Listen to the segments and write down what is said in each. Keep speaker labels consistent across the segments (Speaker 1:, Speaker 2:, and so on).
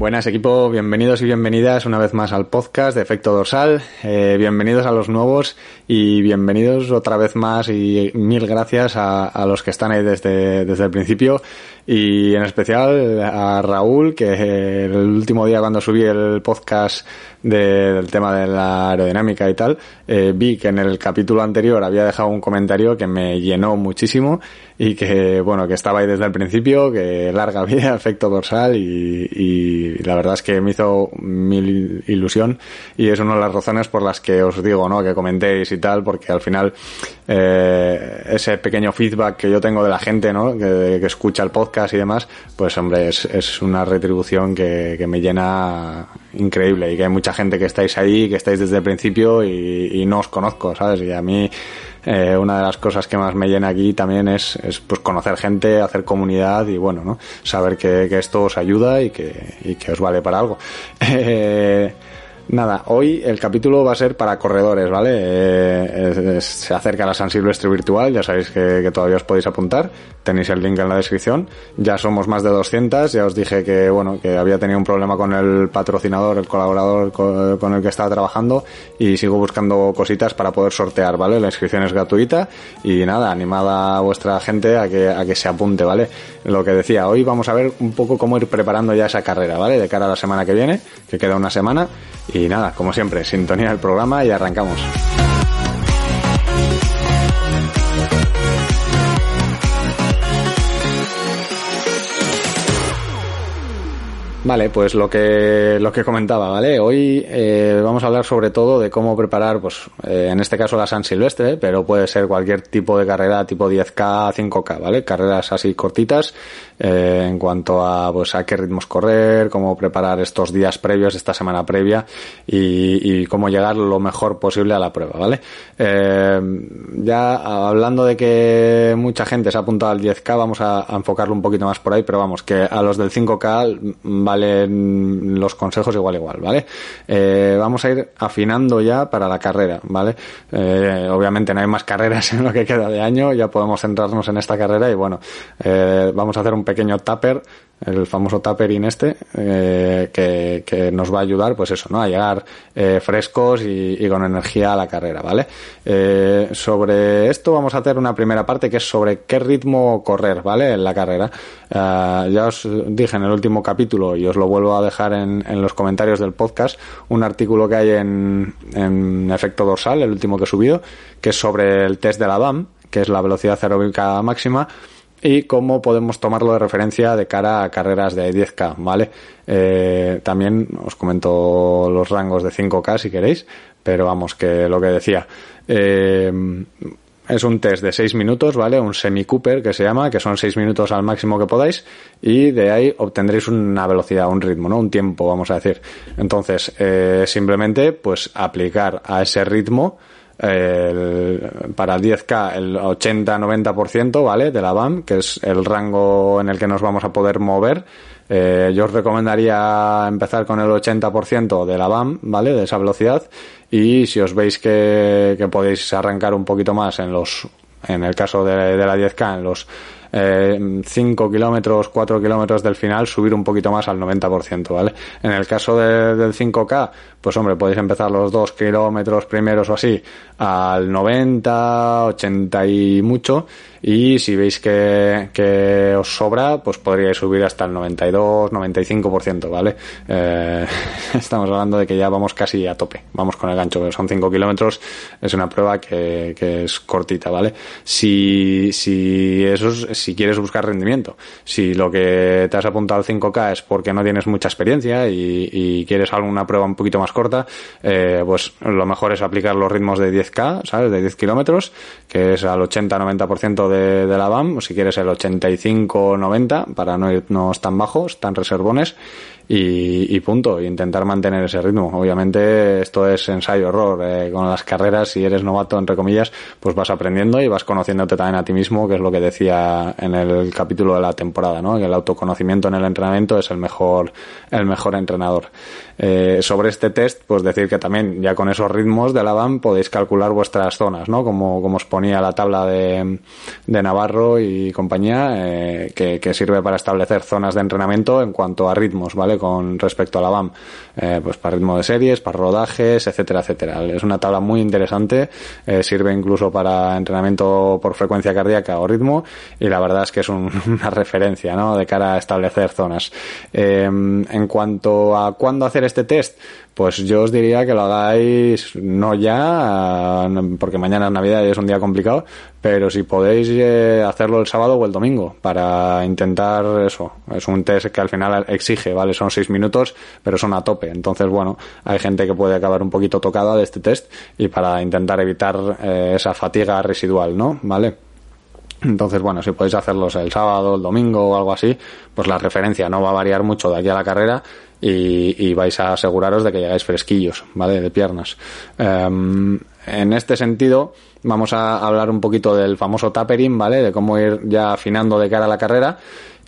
Speaker 1: Buenas equipo, bienvenidos y bienvenidas una vez más al podcast de Efecto Dorsal. Eh, bienvenidos a los nuevos y bienvenidos otra vez más y mil gracias a, a, los que están ahí desde, desde el principio y en especial a Raúl que el último día cuando subí el podcast de, del tema de la aerodinámica y tal, eh, vi que en el capítulo anterior había dejado un comentario que me llenó muchísimo y que, bueno, que estaba ahí desde el principio, que larga vida, efecto dorsal y, y la verdad es que me hizo mil ilusión y es una de las razones por las que os digo, ¿no? Que comentéis y tal, porque al final eh, ese pequeño feedback que yo tengo de la gente, ¿no? Que, que escucha el podcast y demás, pues hombre, es, es una retribución que, que me llena increíble y que hay mucha gente que estáis ahí, que estáis desde el principio y, no os conozco, ¿sabes? Y a mí eh, una de las cosas que más me llena aquí también es, es pues conocer gente, hacer comunidad y bueno, ¿no? Saber que, que esto os ayuda y que, y que os vale para algo. Eh, Nada, hoy el capítulo va a ser para corredores, ¿vale? Eh, se acerca la San Silvestre virtual, ya sabéis que, todavía os podéis apuntar, tenéis el link en la descripción. Ya somos más de 200, ya os dije que, bueno, que había tenido un problema con el patrocinador, el colaborador con, con el que estaba trabajando y sigo buscando cositas para poder sortear, ¿vale? La inscripción es gratuita y nada, animada a vuestra gente a que, a que se apunte, ¿vale? Lo que decía, hoy vamos a ver un poco cómo ir preparando ya esa carrera, ¿vale? De cara a la semana que viene, que queda una semana. Y nada, como siempre, sintonía del programa y arrancamos. Vale, pues lo que lo que comentaba, ¿vale? Hoy eh, vamos a hablar sobre todo de cómo preparar, pues eh, en este caso la San Silvestre, pero puede ser cualquier tipo de carrera tipo 10K, 5K, ¿vale? Carreras así cortitas eh, en cuanto a pues a qué ritmos correr, cómo preparar estos días previos, esta semana previa y, y cómo llegar lo mejor posible a la prueba, ¿vale? Eh, ya hablando de que mucha gente se ha apuntado al 10K, vamos a, enfocarlo un poquito más por ahí, pero vamos, que a los del 5K valen los consejos igual igual, ¿vale? Eh, vamos a ir afinando ya para la carrera, ¿vale? Obviamente no hay más carreras en lo que queda de año, ya podemos centrarnos en esta carrera y bueno, vamos a hacer un pequeño tupper, el famoso tappering este, eh, que, que, nos va a ayudar, pues eso, ¿no? A llegar eh, frescos y, con energía a la carrera, ¿vale? Eh, sobre esto vamos a hacer una primera parte que es sobre qué ritmo correr, ¿vale? En la carrera. ya os dije en el último capítulo y os lo vuelvo a dejar en, en los comentarios del podcast, un artículo que hay en, en efecto dorsal, el último que he subido, que es sobre el test de la BAM, que es la velocidad aeróbica máxima, y cómo podemos tomarlo de referencia de cara a carreras de 10K, ¿vale? Eh, también os comento los rangos de 5K si queréis, pero vamos, que lo que decía. Eh, es un test de 6 minutos, ¿vale? Un semi Cooper que se llama, que son 6 minutos al máximo que podáis y de ahí obtendréis una velocidad, un ritmo, ¿no? Un tiempo, vamos a decir. Entonces, eh, simplemente, pues aplicar a ese ritmo el, para el 10K el 80-90%, ¿vale? De la BAM, que es el rango en el que nos vamos a poder mover. Eh, yo os recomendaría empezar con el 80% de la BAM, ¿vale? De esa velocidad. Y si os veis que, que podéis arrancar un poquito más en los, en el caso de, la 10K, en los eh, 5 kilómetros, 4 kilómetros del final, subir un poquito más al 90%, ¿vale? En el caso de, del 5K, pues hombre, podéis empezar los 2 kilómetros primeros o así al 90, 80 y mucho, y si veis que, que os sobra, pues podríais subir hasta el 92, 95%, ¿vale? Eh, estamos hablando de que ya vamos casi a tope, vamos con el gancho, son 5 kilómetros, es una prueba que, que es cortita, ¿vale? Si, si eso es, si quieres buscar rendimiento. Si lo que te has apuntado al 5K es porque no tienes mucha experiencia y, y quieres alguna prueba un poquito más corta, eh, pues lo mejor es aplicar los ritmos de 10K, ¿sabes? De 10 kilómetros, que es al 80-90% de, la BAM, si quieres el 85-90 para no irnos tan bajos, tan reservones y, y, punto, intentar mantener ese ritmo. Obviamente esto es ensayo-error. Eh, con las carreras, si eres novato, entre comillas, pues vas aprendiendo y vas conociéndote también a ti mismo, que es lo que decía en el capítulo de la temporada, ¿no? Que el autoconocimiento en el entrenamiento es el mejor, el mejor entrenador. Eh, sobre este test, pues decir que también ya con esos ritmos de la BAM podéis calcular vuestras zonas, ¿no? Como, como os ponía la tabla de, de Navarro y compañía, eh, que, que, sirve para establecer zonas de entrenamiento en cuanto a ritmos, ¿vale? Con respecto a la BAM, eh, pues para ritmo de series, para rodajes, etcétera, etcétera. Es una tabla muy interesante, eh, sirve incluso para entrenamiento por frecuencia cardíaca o ritmo y la verdad es que es un, una referencia, ¿no? De cara a establecer zonas. en cuanto a cuándo hacer este test, pues yo os diría que lo hagáis no ya, porque mañana es Navidad y es un día complicado, pero si podéis eh, hacerlo el sábado o el domingo para intentar eso. Es un test que al final exige, ¿vale? Son seis minutos, pero son a tope. Entonces, bueno, hay gente que puede acabar un poquito tocada de este test y para intentar evitar eh, esa fatiga residual, ¿no? ¿Vale? Entonces, bueno, si podéis hacerlos el sábado, el domingo o algo así, pues la referencia no va a variar mucho de aquí a la carrera y, vais a aseguraros de que llegáis fresquillos, ¿vale? De piernas. Em, en este sentido, vamos a hablar un poquito del famoso tapering, ¿vale? De cómo ir ya afinando de cara a la carrera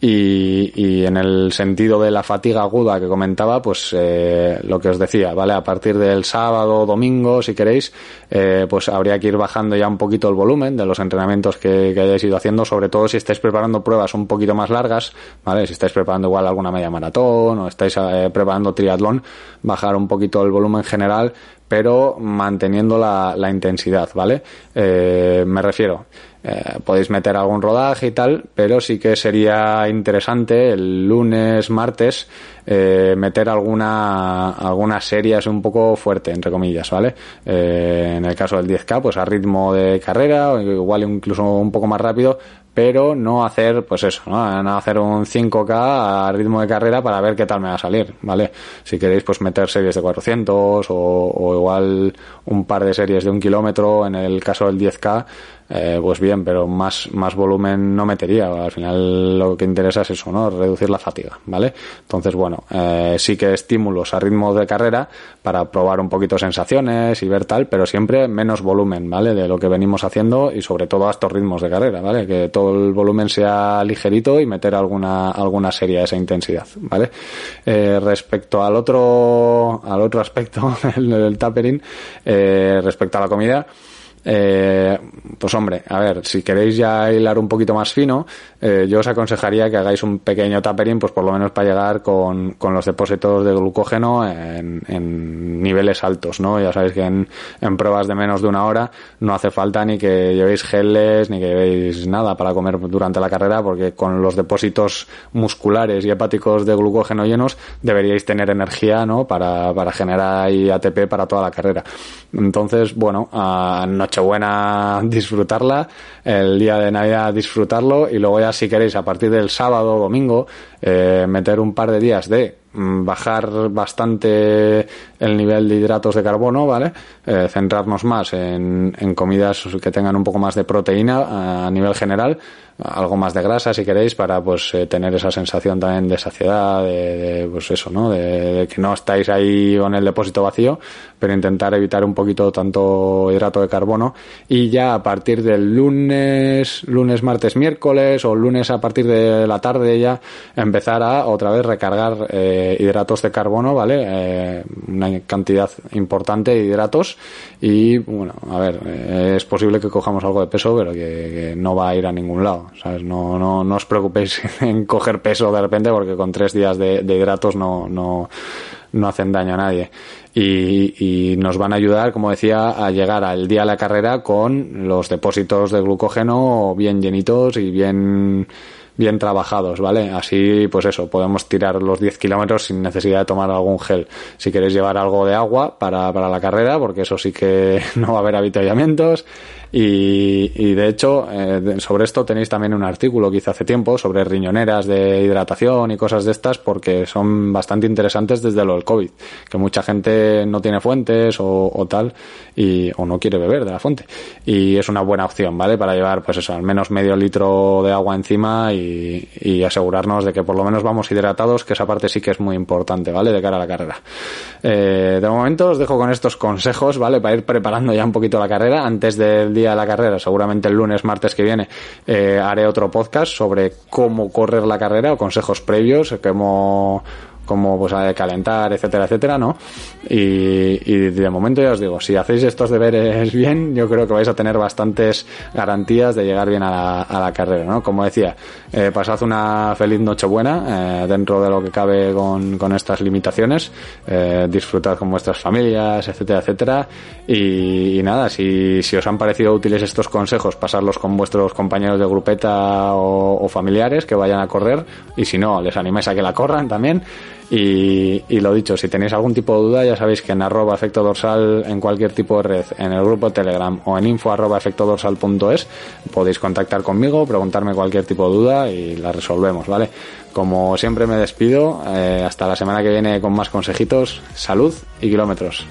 Speaker 1: y, y, en el sentido de la fatiga aguda que comentaba, pues eh, lo que os decía, ¿vale? A partir del sábado domingo, si queréis, eh, pues habría que ir bajando ya un poquito el volumen de los entrenamientos que, que, hayáis ido haciendo, sobre todo si estáis preparando pruebas un poquito más largas, ¿vale? Si estáis preparando igual alguna media maratón o estáis eh, preparando triatlón, bajar un poquito el volumen general, pero manteniendo la, la intensidad, ¿vale? Eh, me refiero, eh, podéis meter algún rodaje y tal, pero sí que sería interesante el lunes, martes, eh, meter alguna, alguna serie así un poco fuerte, entre comillas, ¿vale? Eh, en el caso del 10K, pues a ritmo de carrera, o igual incluso un poco más rápido, pero no hacer, pues eso, ¿no? no hacer un 5K a ritmo de carrera para ver qué tal me va a salir, ¿vale? Si queréis, pues meter series de 400 o, o igual un par de series de un kilómetro, en el caso del 10K, eh, pues bien, pero más, más volumen no metería. Al final lo que interesa es eso, ¿no? Reducir la fatiga, ¿vale? Entonces, bueno, eh, sí que estímulos a ritmo de carrera para probar un poquito sensaciones y ver tal, pero siempre menos volumen, ¿vale? De lo que venimos haciendo y sobre todo a estos ritmos de carrera, ¿vale? Que todo el volumen sea ligerito y meter alguna, alguna serie a esa intensidad, ¿vale? Eh, respecto al otro, al otro aspecto, el del tapering, eh, respecto a la comida, eh, pues hombre, a ver, si queréis ya hilar un poquito más fino, eh, yo os aconsejaría que hagáis un pequeño tapering, pues por lo menos para llegar con, con los depósitos de glucógeno en, en, niveles altos, ¿no? Ya sabéis que en, en, pruebas de menos de una hora no hace falta ni que llevéis geles, ni que llevéis nada para comer durante la carrera, porque con los depósitos musculares y hepáticos de glucógeno llenos deberíais tener energía, ¿no? Para, para generar ahí ATP para toda la carrera. Entonces, bueno, a Nochebuena disfrutarla, el día de Navidad disfrutarlo y luego ya si queréis a partir del sábado o domingo eh, meter un par de días de bajar bastante el nivel de hidratos de carbono, ¿vale? Eh, centrarnos más en, en, comidas que tengan un poco más de proteína a nivel general, algo más de grasa si queréis para pues eh, tener esa sensación también de saciedad, de, pues eso, ¿no? De, que no estáis ahí con el depósito vacío, pero intentar evitar un poquito tanto hidrato de carbono y ya a partir del lunes, lunes, martes, miércoles o lunes a partir de la tarde ya empezar a otra vez recargar eh, hidratos de carbono, ¿vale? Eh, una cantidad importante de hidratos y bueno, a ver, eh, es posible que cojamos algo de peso, pero que, que, no va a ir a ningún lado, ¿sabes? No, no, no os preocupéis en coger peso de repente porque con tres días de, de hidratos no, no, no hacen daño a nadie. Y, y, nos van a ayudar, como decía, a llegar al día de la carrera con los depósitos de glucógeno bien llenitos y bien bien trabajados, ¿vale? Así, pues eso, podemos tirar los 10 kilómetros sin necesidad de tomar algún gel. Si queréis llevar algo de agua para, para la carrera, porque eso sí que no va a haber avituallamientos. Y, y de hecho, eh, sobre esto tenéis también un artículo que hice hace tiempo sobre riñoneras de hidratación y cosas de estas, porque son bastante interesantes desde lo del COVID, que mucha gente no tiene fuentes o, tal, y, o no quiere beber de la fuente. Y es una buena opción, ¿vale? Para llevar, pues eso, al menos medio litro de agua encima y y, asegurarnos de que por lo menos vamos hidratados, que esa parte sí que es muy importante, ¿vale? De cara a la carrera. Eh, de momento os dejo con estos consejos, ¿vale? Para ir preparando ya un poquito la carrera. Antes del de la carrera, seguramente el lunes, martes que viene, eh, haré otro podcast sobre cómo correr la carrera o consejos previos, cómo como pues calentar, etcétera, etcétera, ¿no? Y, de momento ya os digo, si hacéis estos deberes bien, yo creo que vais a tener bastantes garantías de llegar bien a la, carrera, ¿no? Como decía, eh, pasad una feliz Nochebuena eh, dentro de lo que cabe con, estas limitaciones, eh, disfrutad con vuestras familias, etcétera, etcétera. Y, nada, si, si, os han parecido útiles estos consejos, pasarlos con vuestros compañeros de grupeta o, o familiares que vayan a correr y si no, les animáis a que la corran también. Y, y, lo dicho, si tenéis algún tipo de duda, ya sabéis que en arroba efecto dorsal, en cualquier tipo de red, en el grupo Telegram o en info arroba efecto dorsal punto es, podéis contactar conmigo, preguntarme cualquier tipo de duda y la resolvemos, ¿vale? Como siempre me despido, eh, hasta la semana que viene con más consejitos, salud y kilómetros.